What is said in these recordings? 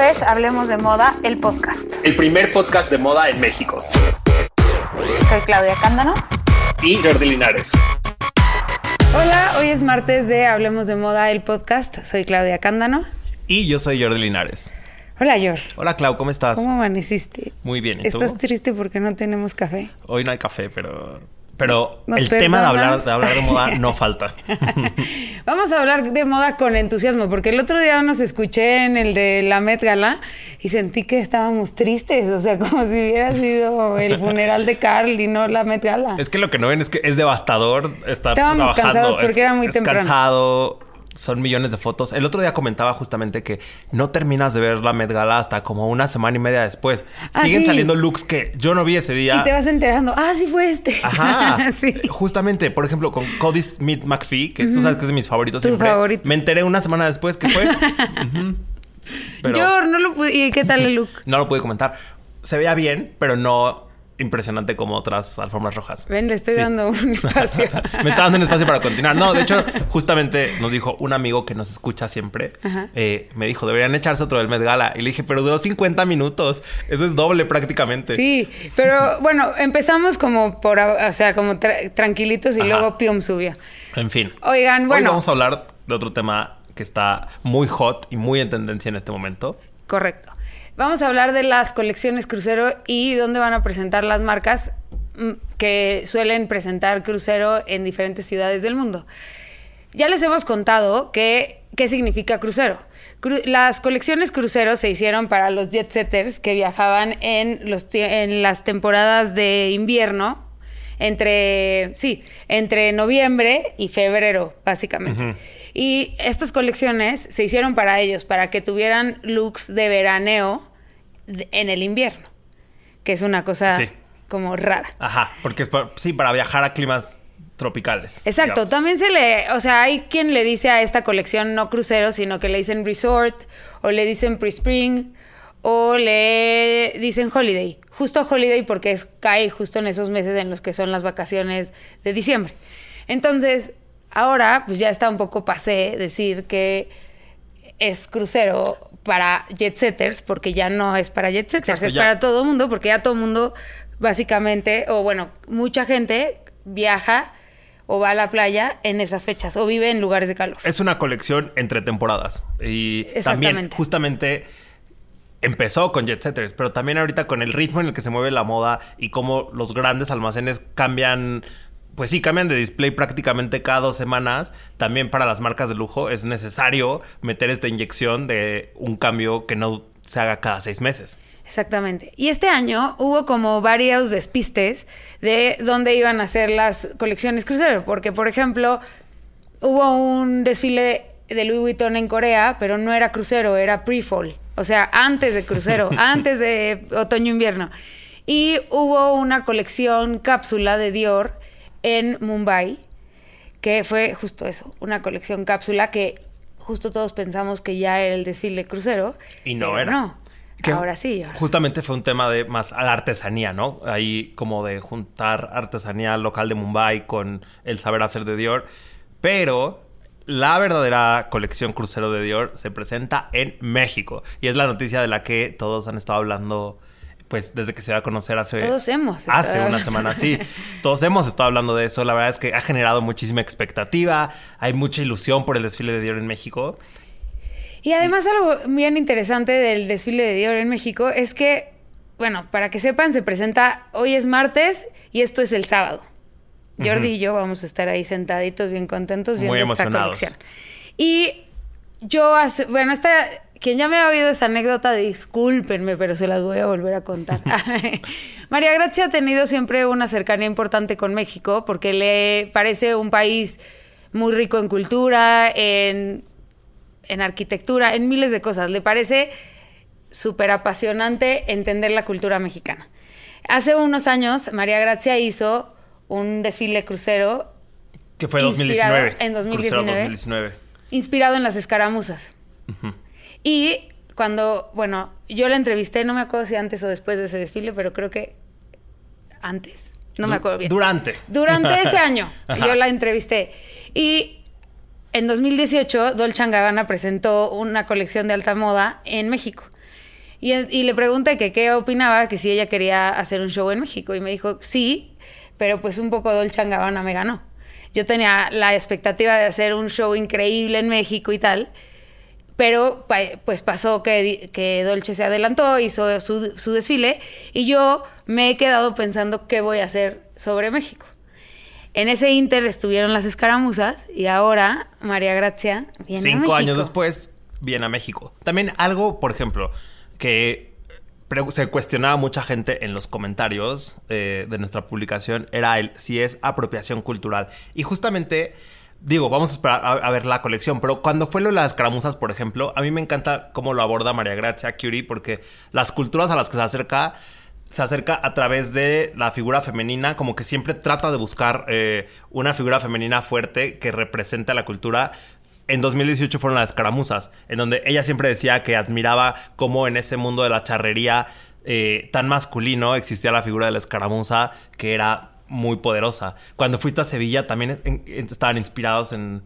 es Hablemos de Moda, el podcast. El primer podcast de moda en México. Soy Claudia Cándano. Y Jordi Linares. Hola, hoy es martes de Hablemos de Moda, el podcast. Soy Claudia Cándano. Y yo soy Jordi Linares. Hola, Jor. Hola, Clau, ¿cómo estás? ¿Cómo amaneciste? Muy bien, ¿y tú? ¿Estás triste porque no tenemos café? Hoy no hay café, pero... Pero ¿Nos el tema de hablar, de hablar de moda no falta. Vamos a hablar de moda con entusiasmo, porque el otro día nos escuché en el de la Met Gala y sentí que estábamos tristes, o sea, como si hubiera sido el funeral de Carl y no la Met Gala. es que lo que no ven es que es devastador estar Estábamos trabajando. cansados porque Es- era muy es temprano. cansado, son millones de fotos. El otro día comentaba justamente que no terminas de ver la Met Gala hasta como una semana y media después. Ah, Siguen sí. saliendo looks que yo no vi ese día. Y te vas enterando, ah, sí fue este. Ajá. sí. Justamente, por ejemplo, con Cody Smith McPhee, que tú sabes que es de mis favoritos siempre. favorito. Me enteré una semana después que fue. Pero Jor, no lo pude. ¿Y qué tal el look? no lo pude comentar. Se veía bien, pero no impresionante como otras alfombras rojas. Ven, le estoy Sí. dando un espacio. Me está dando un espacio para continuar. No, de hecho, justamente nos dijo un amigo que nos escucha siempre. Eh, me dijo, deberían echarse otro del Met Gala. Y le dije, pero duró 50 minutos. Eso es doble prácticamente. Sí, pero bueno, empezamos como por, o sea, como tra- tranquilitos y Ajá. luego Pium subió. En fin. Oigan, Hoy bueno, vamos a hablar de otro tema que está muy hot y muy en tendencia en este momento. correcto. Vamos a hablar de las colecciones crucero y dónde van a presentar las marcas mm, que suelen presentar crucero en diferentes ciudades del mundo. Ya les hemos contado que, qué significa crucero. Cru- las colecciones crucero se hicieron para los jet setters que viajaban en, los, en las temporadas de invierno, entre, sí, entre noviembre y febrero, básicamente. Y estas colecciones se hicieron para ellos, para que tuvieran looks de veraneo en el invierno, que es una cosa Sí. como rara. Ajá, porque es pa- sí, para viajar a climas tropicales. Exacto, digamos. también se le, o sea, hay quien le dice a esta colección no crucero, sino que le dicen resort, o le dicen pre-spring, o le dicen holiday. Justo holiday porque es, cae justo en esos meses en los que son las vacaciones de diciembre. Entonces, ahora pues ya está un poco pasé decir que es crucero para jet setters, porque ya no es para jet setters, Exacto, es ya. para todo mundo, porque ya todo mundo básicamente, o bueno, mucha gente viaja o va a la playa en esas fechas o vive en lugares de calor. Es una colección entre temporadas. Y también, justamente, empezó con Jet Setters, pero también ahorita con el ritmo en el que se mueve la moda y cómo los grandes almacenes cambian. Pues sí, cambian de display prácticamente cada dos semanas. También para las marcas de lujo es necesario meter esta inyección de un cambio que no se haga cada seis meses. Exactamente. Y este año hubo como varios despistes de dónde iban a ser las colecciones crucero, porque por ejemplo, hubo un desfile de Louis Vuitton en Corea, pero no era crucero, era pre-fall, o sea, antes de crucero, antes de otoño-invierno. Y hubo una colección cápsula de Dior en Mumbai, que fue justo eso, una colección cápsula que justo todos pensamos que ya era el desfile crucero. Y no era. No. Que Ahora sí. ahora. Justamente fue un tema de más a la artesanía, ¿no? Ahí como de juntar artesanía local de Mumbai con el saber hacer de Dior. Pero la verdadera colección crucero de Dior se presenta en México. Y es la noticia de la que todos han estado hablando, pues desde que se da a conocer hace... Todos hemos Hace una hablando. semana, sí. Todos hemos estado hablando de eso. La verdad es que ha generado muchísima expectativa. Hay mucha ilusión por el desfile de Dior en México. Y además algo bien interesante del desfile de Dior en México es que, bueno, para que sepan, se presenta hoy es martes y esto es el sábado. Jordi y yo vamos a estar ahí sentaditos bien contentos viendo Muy esta emocionados. colección. Y yo, hace- bueno, esta, quien ya me ha oído esa anécdota, discúlpenme, pero se las voy a volver a contar. María Gracia ha tenido siempre una cercanía importante con México porque le parece un país muy rico en cultura, en en arquitectura, en miles de cosas. Le parece súper apasionante entender la cultura mexicana. Hace unos años, María Gracia hizo un desfile crucero Que fue Inspirado 2019. en Crucero 2019. 2019. inspirado en las escaramuzas. Y cuando, bueno, yo la entrevisté, no me acuerdo si antes o después de ese desfile, pero creo que antes. No me acuerdo bien. Durante. Durante ese año yo la entrevisté. Y en 2018 Dolce Gabbana presentó una colección de alta moda en México. Y, y le pregunté que qué opinaba, que si ella quería hacer un show en México. Y me dijo, sí, pero pues un poco Dolce Gabbana me ganó. Yo tenía la expectativa de hacer un show increíble en México y tal, pero pues pasó que, que Dolce se adelantó, hizo su, su, desfile y yo me he quedado pensando qué voy a hacer sobre México. En ese inter estuvieron las escaramuzas y ahora María Gracia viene Cinco a México. años después viene a México. También algo, por ejemplo, que se cuestionaba mucha gente en los comentarios eh, de nuestra publicación era el si es apropiación cultural. Y justamente, digo, vamos a esperar a, ver la colección, pero cuando fue lo de las caramuzas, por ejemplo, a mí me encanta cómo lo aborda María Gracia Curie, porque las culturas a las que se acerca se acerca a través de la figura femenina, como que siempre trata de buscar eh, una figura femenina fuerte que represente a la cultura, en 2018 fueron las escaramuzas, en donde ella siempre decía que admiraba cómo en ese mundo de la charrería eh, tan masculino existía la figura de la escaramuza que era muy poderosa. Cuando fuiste a Sevilla también estaban inspirados en...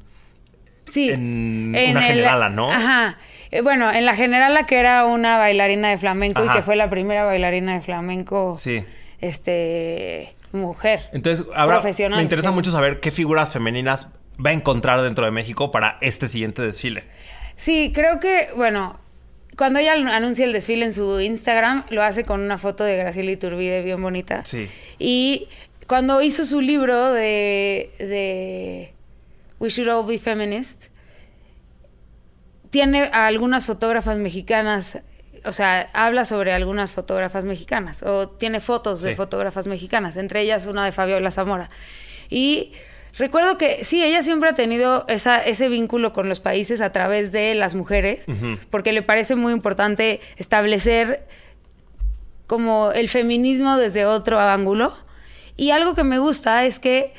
Sí. En, una generala, ¿no? Ajá. Eh, bueno, en la generala que era una bailarina de flamenco y que fue la primera bailarina de flamenco. Sí. Este mujer. Entonces, ahora me interesa mucho saber qué figuras femeninas va a encontrar dentro de México para este siguiente desfile? Sí, creo que, bueno, cuando ella anuncia el desfile en su Instagram, lo hace con una foto de Graciela Iturbide bien bonita. Sí. Y cuando hizo su libro de, de We Should All Be Feminist, tiene a algunas fotógrafas mexicanas, o sea, habla sobre algunas fotógrafas mexicanas, o tiene fotos de fotógrafas mexicanas, entre ellas una de Fabiola Zamora. Y Recuerdo que sí, ella siempre ha tenido esa, ese vínculo con los países a través de las mujeres, porque le parece muy importante establecer como el feminismo desde otro ángulo. Y algo que me gusta es que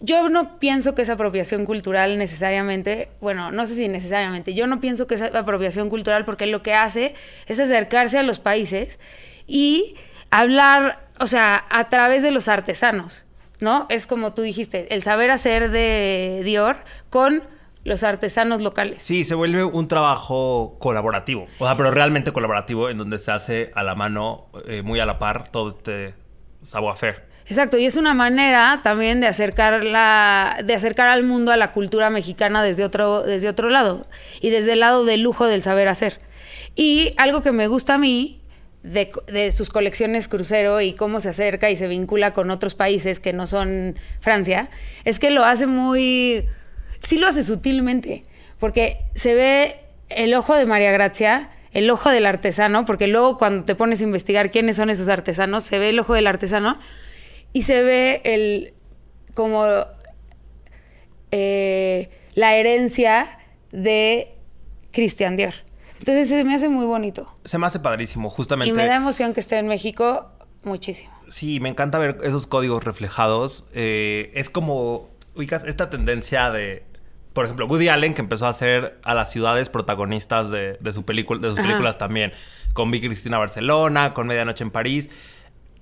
yo no pienso que es apropiación cultural necesariamente, bueno, no sé si necesariamente, yo no pienso que es apropiación cultural porque lo que hace es acercarse a los países y hablar, o sea, a través de los artesanos. ¿no? Es como tú dijiste, el saber hacer de Dior con los artesanos locales. Sí, se vuelve un trabajo colaborativo, o sea, pero realmente colaborativo, en donde se hace a la mano, eh, muy a la par, todo este savoir-faire. Exacto, y es una manera también de acercar la, de acercar al mundo a la cultura mexicana desde otro, desde otro lado, y desde el lado del lujo del saber hacer. Y algo que me gusta a mí de, sus colecciones crucero y cómo se acerca y se vincula con otros países que no son Francia, es que lo hace muy... Sí lo hace sutilmente, porque se ve el ojo de María Gracia, el ojo del artesano, porque luego cuando te pones a investigar quiénes son esos artesanos, se ve el ojo del artesano y se ve el como eh, la herencia de Christian Dior. Entonces se me hace muy bonito. Se me hace padrísimo, justamente. Y me da emoción que esté en México muchísimo. Sí, me encanta ver esos códigos reflejados. Eh, es como, ubicas, esta tendencia de, por ejemplo, Woody Allen que empezó a hacer a las ciudades protagonistas de, su película, de sus películas también, con Vicky Cristina Barcelona, con Medianoche en París.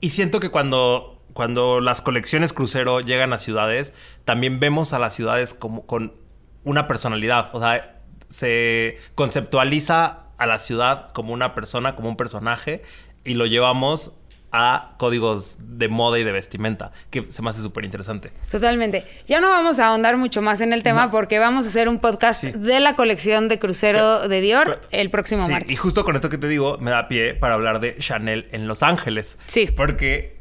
Y siento que cuando, cuando las colecciones crucero llegan a ciudades, también vemos a las ciudades como con una personalidad. O sea, se conceptualiza a la ciudad como una persona, como un personaje, y lo llevamos a códigos de moda y de vestimenta, que se me hace súper interesante. Totalmente. Ya no vamos a ahondar mucho más en el tema porque vamos a hacer un podcast de la colección de crucero de Dior el próximo sí, martes. Y justo con esto que te digo, me da pie para hablar de Chanel en Los Ángeles. Sí. Porque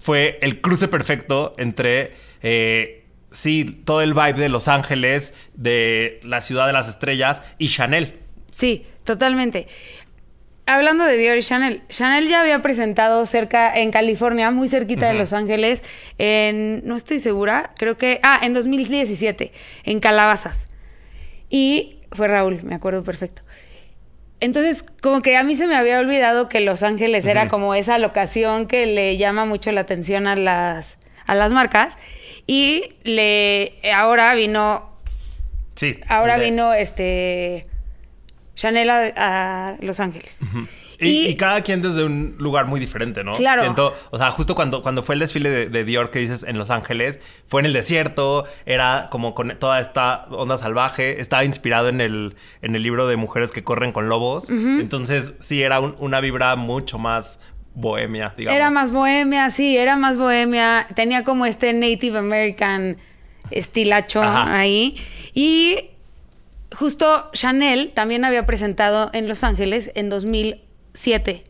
fue el cruce perfecto entre... Eh, sí, todo el vibe de Los Ángeles, de la ciudad de las estrellas y Chanel. Sí, totalmente. Hablando de Dior y Chanel, Chanel ya había presentado cerca en California, muy cerquita de Los Ángeles, en, no estoy segura, creo que, ah, en 2017, en Calabazas. Y fue Raúl, me acuerdo perfecto. Entonces, como que a mí se me había olvidado que Los Ángeles era como esa locación que le llama mucho la atención a las, a las marcas. Y le ahora vino. Sí. Ahora vino este. Chanel a, Los Ángeles. Y, y cada quien desde un lugar muy diferente, ¿no? Claro. Siento, o sea, justo cuando, cuando fue el desfile de, de Dior que dices en Los Ángeles, fue en el desierto, era como con toda esta onda salvaje, estaba inspirado en el, en el libro de Mujeres que corren con lobos. Entonces, sí, era un- una vibra mucho más bohemia, digamos. Era más bohemia, sí, era más bohemia. Tenía como este Native American estilacho Ajá. ahí. Y justo Chanel también había presentado en Los Ángeles en 2007.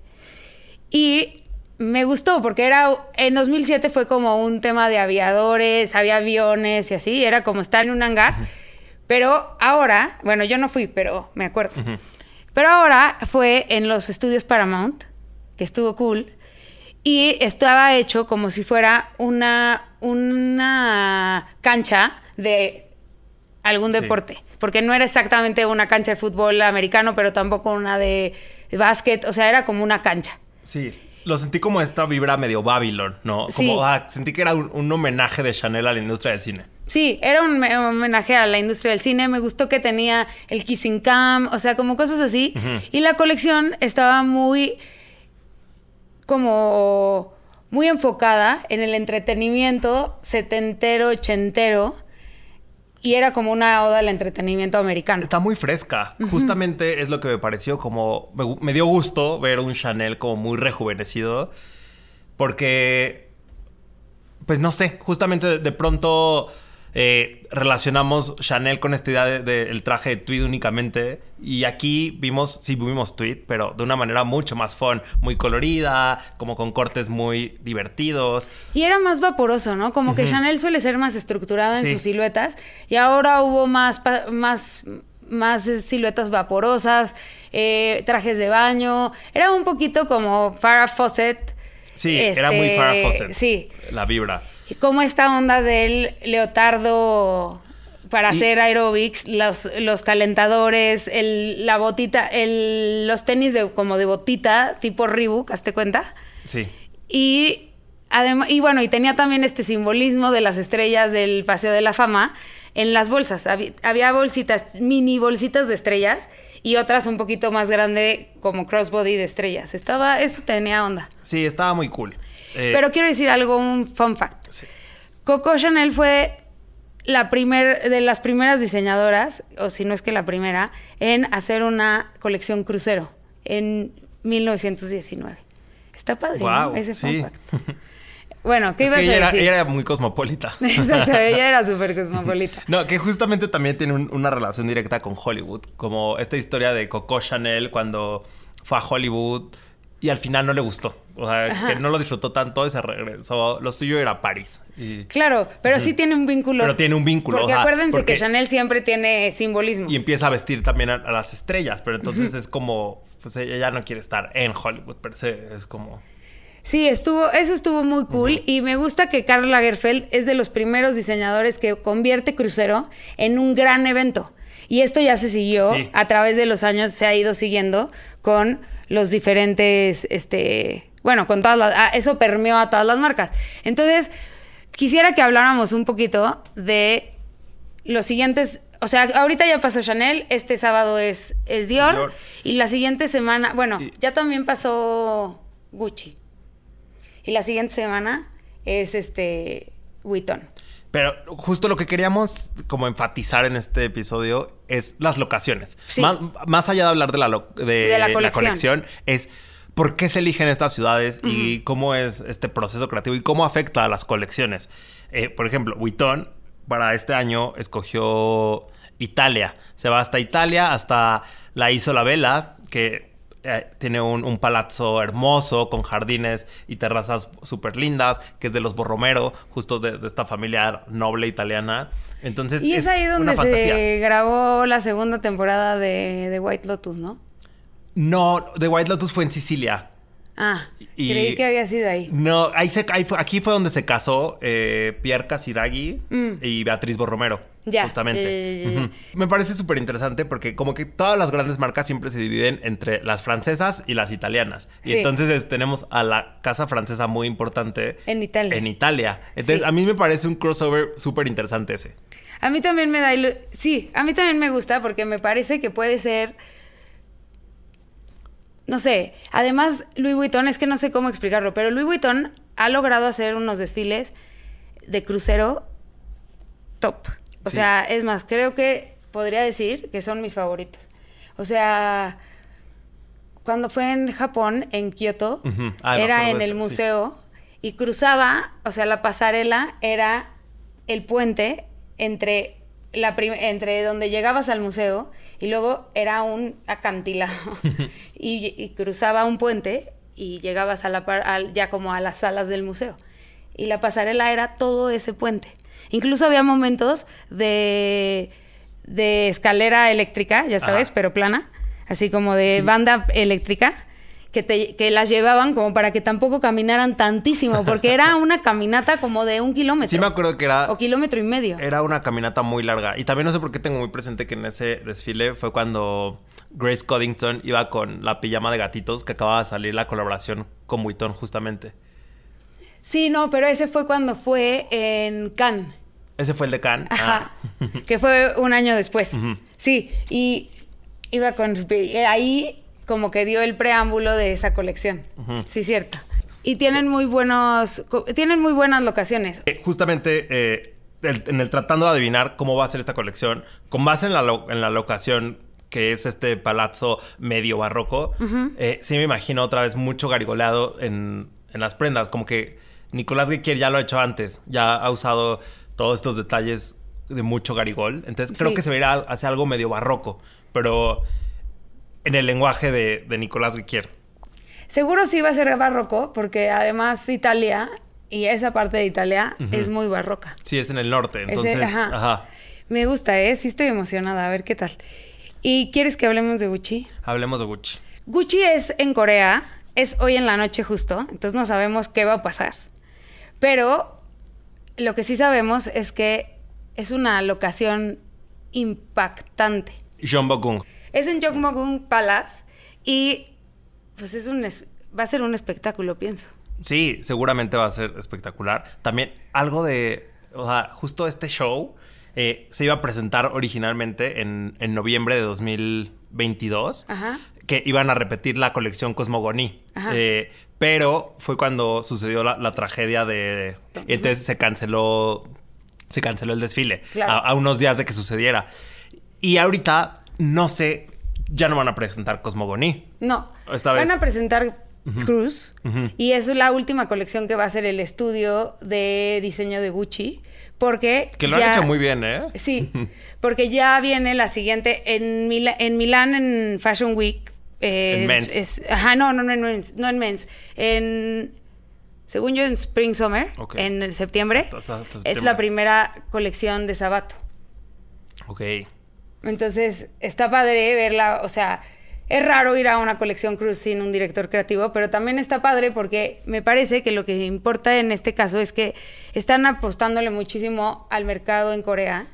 Y me gustó porque era en 2007 fue como un tema de aviadores, había aviones y así, era como estar en un hangar. Pero ahora, bueno, yo no fui, pero me acuerdo. Pero ahora fue en los estudios Paramount, que estuvo cool, y estaba hecho como si fuera una, una cancha de algún Sí. deporte, porque no era exactamente una cancha de fútbol americano, pero tampoco una de básquet, o sea, era como una cancha. Sí. Lo sentí como esta vibra medio Babylon, ¿no? Como, Sí. ah, sentí que era un, un homenaje de Chanel a la industria del cine. Sí, era un me- homenaje a la industria del cine. Me gustó que tenía el kissing cam, o sea, como cosas así. Y la colección estaba muy como muy enfocada en el entretenimiento setentero, ochentero. Y era como una oda al entretenimiento americano. Está muy fresca. Justamente es lo que me pareció como... Me, dio gusto ver un Chanel como muy rejuvenecido. Porque... Pues no sé, justamente de, de pronto eh, relacionamos Chanel con esta idea del de, el traje de tweed únicamente. Y aquí vimos, sí vimos tweed, pero de una manera mucho más fun. Muy colorida, como con cortes muy divertidos. Y era más vaporoso, ¿no? Como que Chanel suele ser más estructurada en sus siluetas. Y ahora hubo más, más, más siluetas vaporosas, eh, trajes de baño. Era un poquito como Farrah Fawcett. Sí, era muy Este, Farrah Fawcett. Sí. La vibra. Y Como esta onda del leotardo para Y- hacer aerobics, los, los calentadores, el, la botita, el, los tenis de, como de botita, tipo Reebok, ¿hazte cuenta? Sí. Y además, y bueno, y tenía también este simbolismo de las estrellas del Paseo de la Fama en las bolsas. Había, había bolsitas, mini bolsitas de estrellas y otras un poquito más grande como crossbody de estrellas. Estaba, eso tenía onda. Sí, estaba muy cool. Eh, Pero quiero decir algo, un fun fact. sí. Coco Chanel fue la primer, de las primeras diseñadoras, o si no es que la primera, en hacer una colección crucero en 1919. Está padre, ¿no? Ese fun fact. Bueno, ¿qué Es ibas que a ella era, decir? ella era muy cosmopolita. Exacto, ella era súper cosmopolita. No, que justamente también tiene un- una relación directa con Hollywood. Como esta historia de Coco Chanel cuando fue a Hollywood y al final no le gustó. O sea, Ajá. que no lo disfrutó tanto y se regresó. Lo suyo era París. Y, Claro, pero sí tiene un vínculo. Pero tiene un vínculo, Porque ajá, acuérdense porque- que Chanel siempre tiene simbolismos. y empieza a vestir también a, a las estrellas. Pero entonces es como... Pues ella ya no quiere estar en Hollywood per se. Es como... Sí, estuvo, eso estuvo muy cool y me gusta que Karl Lagerfeld es de los primeros diseñadores que convierte crucero en un gran evento. Y esto ya se siguió, Sí. a través de los años se ha ido siguiendo con los diferentes, este, bueno, con todas las, ah, eso permeó a todas las marcas. Entonces, quisiera que habláramos un poquito de los siguientes, o sea, ahorita ya pasó Chanel, este sábado es, es Dior, Dior. y la siguiente semana, bueno, Y- ya también pasó Gucci. Y la siguiente semana es este Vuitton. Pero justo lo que queríamos como enfatizar en este episodio es las locaciones. Sí. Más, más allá de hablar de la, lo- de De la colección, es por qué se eligen estas ciudades y cómo es este proceso creativo y cómo afecta a las colecciones. Eh, por ejemplo, Vuitton para este año escogió Italia. Se va hasta Italia, hasta la Isola Vela, que eh, tiene un, un palazzo hermoso con jardines y terrazas súper lindas, que es de los Borromero, justo de, de esta familia noble italiana. Entonces, Y es, ahí donde se grabó la segunda temporada de, de White Lotus, ¿no? No, The White Lotus fue en Sicilia. Ah, Y- creí que había sido ahí. No, ahí se, ahí fue- aquí fue donde se casó eh, Pierre Casiraghi Mm. y Beatriz Borromero. Ya, Justamente. Me parece súper interesante porque como que todas las grandes marcas siempre se dividen entre las francesas y las italianas. Y Sí. entonces es- tenemos a la casa francesa muy importante En Italia. en Italia. Entonces Sí. a mí me parece un crossover súper interesante ese. A mí también me da... Sí, a mí también me gusta porque me parece que puede ser... no sé, además Louis Vuitton, es que no sé cómo explicarlo, pero Louis Vuitton ha logrado hacer unos desfiles de crucero top. O Sí. sea, es más, creo que podría decir que son mis favoritos. O sea, cuando fue en Japón, en Kioto. Ah, era en el eso, sí. museo y cruzaba, o sea, la pasarela era el puente entre, la entre donde llegabas al museo y luego era un acantilado y, y cruzaba un puente y llegabas a la par- ya como a las salas del museo. Y la pasarela era todo ese puente. Incluso había momentos de, de escalera eléctrica, ya sabes, Ajá. pero plana, así como de banda eléctrica, que, te, que las llevaban como para que tampoco caminaran tantísimo, porque era una caminata como de un kilómetro. Sí me acuerdo que era, O kilómetro y medio. era una caminata muy larga. Y también no sé por qué tengo muy presente que en ese desfile fue cuando Grace Coddington iba con la pijama de gatitos que acababa de salir la colaboración con Vuitton justamente. Sí, no, pero ese fue cuando fue en Cannes. Ese fue el de Cannes. Ajá. Ah. que fue un año después. Sí, y iba con. eh, Ahí como que dio el preámbulo de esa colección. Ujú. Sí, cierto. Y tienen muy buenos. Tienen muy buenas locaciones. Eh, justamente eh, el- en el tratando de adivinar cómo va a ser esta colección, con base en la, lo- en la locación que es este palazzo medio barroco, eh, sí me imagino otra vez mucho garigoleado en, en las prendas, como que Nicolás Guiquier ya lo ha hecho antes, ya ha usado todos estos detalles de mucho garigol, entonces creo Sí. que se verá hacia algo medio barroco, pero en el lenguaje de, de Nicolás Guiquier. Seguro sí va a ser barroco, porque además Italia y esa parte de Italia es muy barroca. Sí, es en el norte, entonces... ajá. ajá. Me gusta, ¿eh? Sí estoy emocionada. A ver qué tal. ¿Y quieres que hablemos de Gucci? Hablemos de Gucci. Gucci es en Corea, es hoy en la noche justo, entonces no sabemos qué va a pasar. Pero lo que sí sabemos es que es una locación impactante. Jean Bogung. Es en Jongmogung Palace y pues es un es- va a ser un espectáculo, pienso. Sí, seguramente va a ser espectacular. También algo de, o sea, justo este show eh, se iba a presentar originalmente en, en noviembre de 2022, Ajá. que iban a repetir la colección Cosmogoní. Eh, pero fue cuando sucedió la, la tragedia de... Entonces se canceló, se canceló el desfile Claro. a, a unos días de que sucediera. Y ahorita, no sé, ya no van a presentar Cosmogoní. No. Esta vez. Van a presentar Cruz y es la última colección que va a ser el estudio de diseño de Gucci porque Que lo ya- han hecho muy bien, ¿eh? Sí, porque ya viene la siguiente en, Mila- en Milán en Fashion Week. eh, En Men's. es- ajá, no, no, no en Men's, no en Men's. En, según yo, en Spring Summer, Ok. en el septiembre, Hasta- hasta es septiembre. la primera colección de Sabato. Ok. Entonces, está padre verla, o sea, es raro ir a una colección Cruz sin un director creativo, pero también está padre porque me parece que lo que importa en este caso es que están apostándole muchísimo al mercado en Corea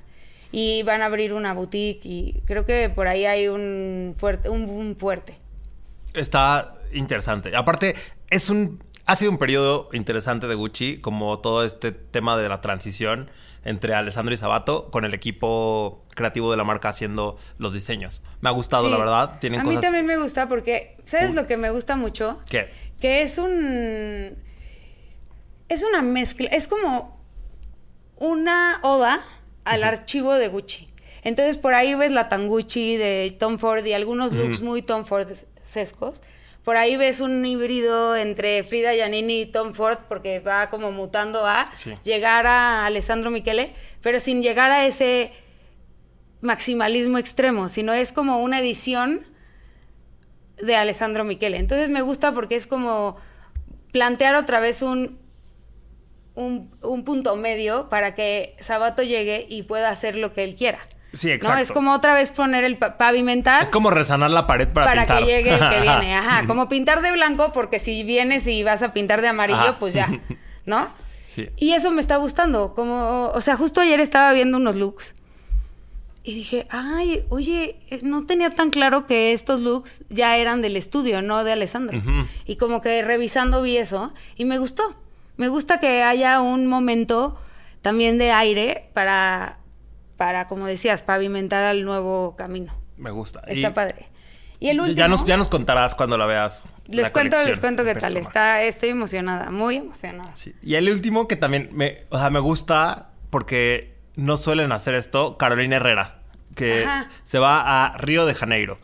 y van a abrir una boutique y creo que por ahí hay un fuerte, un fuerte. Está interesante. Aparte, es un. Ha sido un periodo interesante de Gucci, como todo este tema de la transición entre Alessandro y Sabato con el equipo creativo de la marca haciendo los diseños. Me ha gustado, Sí. la verdad. Tienen a cosas. mí también me gusta porque, ¿sabes Uy. lo que me gusta mucho? ¿Qué? Que es un. Es una mezcla. Es como una oda al archivo de Gucci. Entonces por ahí ves la Tanguchi de Tom Ford y algunos looks muy Tom Ford sescos. Por ahí ves un híbrido entre Frida Giannini y Tom Ford porque va como mutando a Sí. llegar a Alessandro Michele, pero sin llegar a ese maximalismo extremo, sino es como una edición de Alessandro Michele. Entonces me gusta porque es como plantear otra vez un, un, un punto medio para que Sabato llegue y pueda hacer lo que él quiera. Sí, ¿no? exacto. Es como otra vez poner el pa- pavimentar Es como resanar la pared para, para, pintar. que llegue el que viene. Ajá, como pintar de blanco porque si vienes y vas a pintar de amarillo, Ajá. pues ya, ¿no? Sí. Y eso me está gustando. Como, o sea, justo ayer estaba viendo unos looks y dije, ay, oye, eh, no tenía tan claro que estos looks ya eran del estudio, no de Alessandro. Ujú. Y como que revisando vi eso y me gustó. Me gusta que haya un momento también de aire para, para como decías, pavimentar al nuevo camino. Me gusta. Está Y- padre. Y el último. Ya nos, ya nos contarás cuando la veas. les la cuento, les cuento qué tal. Está, estoy emocionada, muy emocionada. Sí. Y el último que también me, o sea, me gusta porque no suelen hacer esto, Carolina Herrera, que Ajá. se va a Río de Janeiro.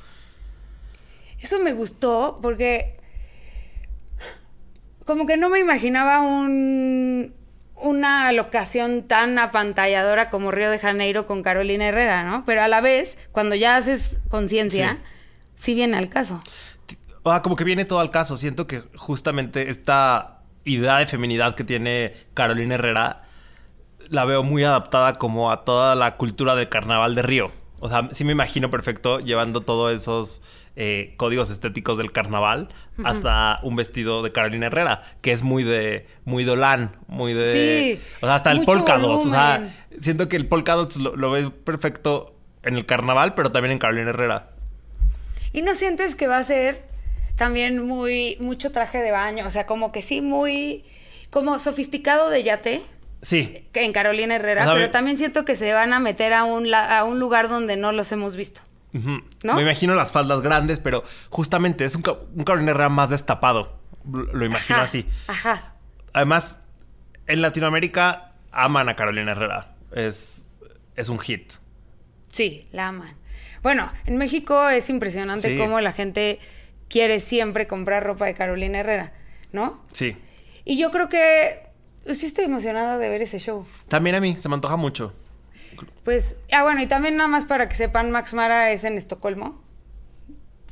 Eso me gustó porque como que no me imaginaba un, una locación tan apantalladora como Río de Janeiro con Carolina Herrera, ¿no? Pero a la vez, cuando ya haces conciencia, sí. viene al caso. O sea, como que viene todo al caso. Siento que justamente esta idea de feminidad que tiene Carolina Herrera la veo muy adaptada como a toda la cultura del carnaval de Río. O sea, sí me imagino perfecto llevando todos esos eh, códigos estéticos del carnaval hasta un vestido de Carolina Herrera, que es muy de muy dolán, muy de Sí, o sea, hasta el polka dots, o sea, siento que el polka dots lo, lo ves perfecto en el carnaval, pero también en Carolina Herrera. ¿Y no sientes que va a ser también muy mucho traje de baño? O sea, como que sí, muy como sofisticado de yate Sí, que en Carolina Herrera, O sea, pero también siento que se van a meter a un, la- a un lugar donde no los hemos visto. ¿No? Me imagino las faldas grandes, pero justamente es un, ca- un Carolina Herrera más destapado. Lo lo imagino Ajá, así. Ajá. Además, en Latinoamérica aman a Carolina Herrera. Es, es un hit. Sí, la aman. Bueno, en México es impresionante Sí. cómo la gente quiere siempre comprar ropa de Carolina Herrera, ¿no? Sí. Y yo creo que sí estoy emocionada de ver ese show. También a mí, se me antoja mucho. Pues, ah, bueno, y también nada más para que sepan, Max Mara es en Estocolmo.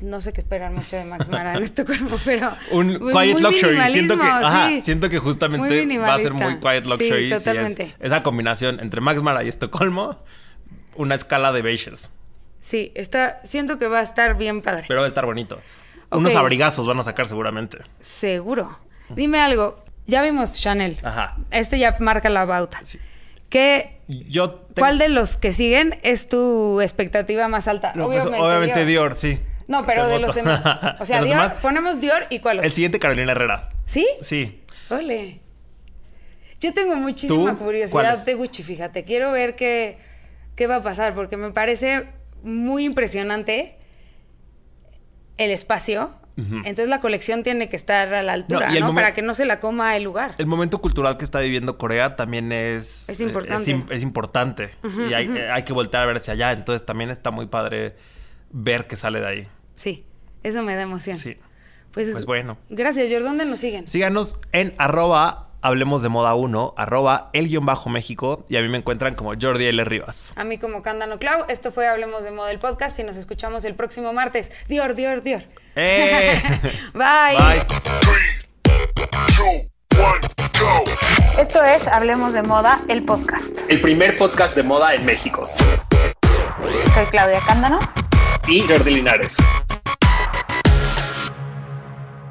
No sé qué esperar mucho de Max Mara en Estocolmo, pero... Un muy- quiet muy luxury. Siento que, ajá, sí. siento que justamente va a ser muy quiet luxury. Sí, si es totalmente. esa combinación entre Max Mara y Estocolmo, una escala de beiges. Sí, está, siento que va a estar bien padre. Pero va a estar bonito. Unos abrigazos van a sacar seguramente. Seguro. Dime algo. Ya vimos Chanel. Ajá. Este ya marca la bauta. Sí. ¿Qué, Yo tengo- ¿Cuál de los que siguen es tu expectativa más alta? No, pues, obviamente, Dior. sí. No, pero de voto. los demás. O sea, ¿De los Dior, demás? ponemos Dior y cuál otro. El siguiente, Carolina Herrera. ¿Sí? Sí. Ole. Yo tengo muchísima ¿Tú? curiosidad de Gucci, fíjate. Quiero ver qué, qué va a pasar, porque me parece muy impresionante el espacio. Entonces la colección tiene que estar a la altura, No, Para que no se la coma el lugar. El momento cultural que está viviendo Corea también es... Es eh, importante. Es, im- es importante. y hay, eh, hay que voltear a ver hacia allá. Entonces también está muy padre ver qué sale de ahí. Sí, eso me da emoción. Sí. Pues, Pues bueno. Gracias, George. ¿Dónde nos siguen? Síganos en arroba Hablemos de Moda 1, arroba el guion bajo México. Y a mí me encuentran como Jordi L. Rivas. A mí como Cándano Clau. Esto fue Hablemos de Moda el podcast y nos escuchamos el próximo martes. Dior, Dior, Dior. ¡Eh! Bye. Bye. two, one, go. Esto es Hablemos de Moda, el podcast. El primer podcast de moda en México. Soy Claudia Cándano. Y Jordi Linares.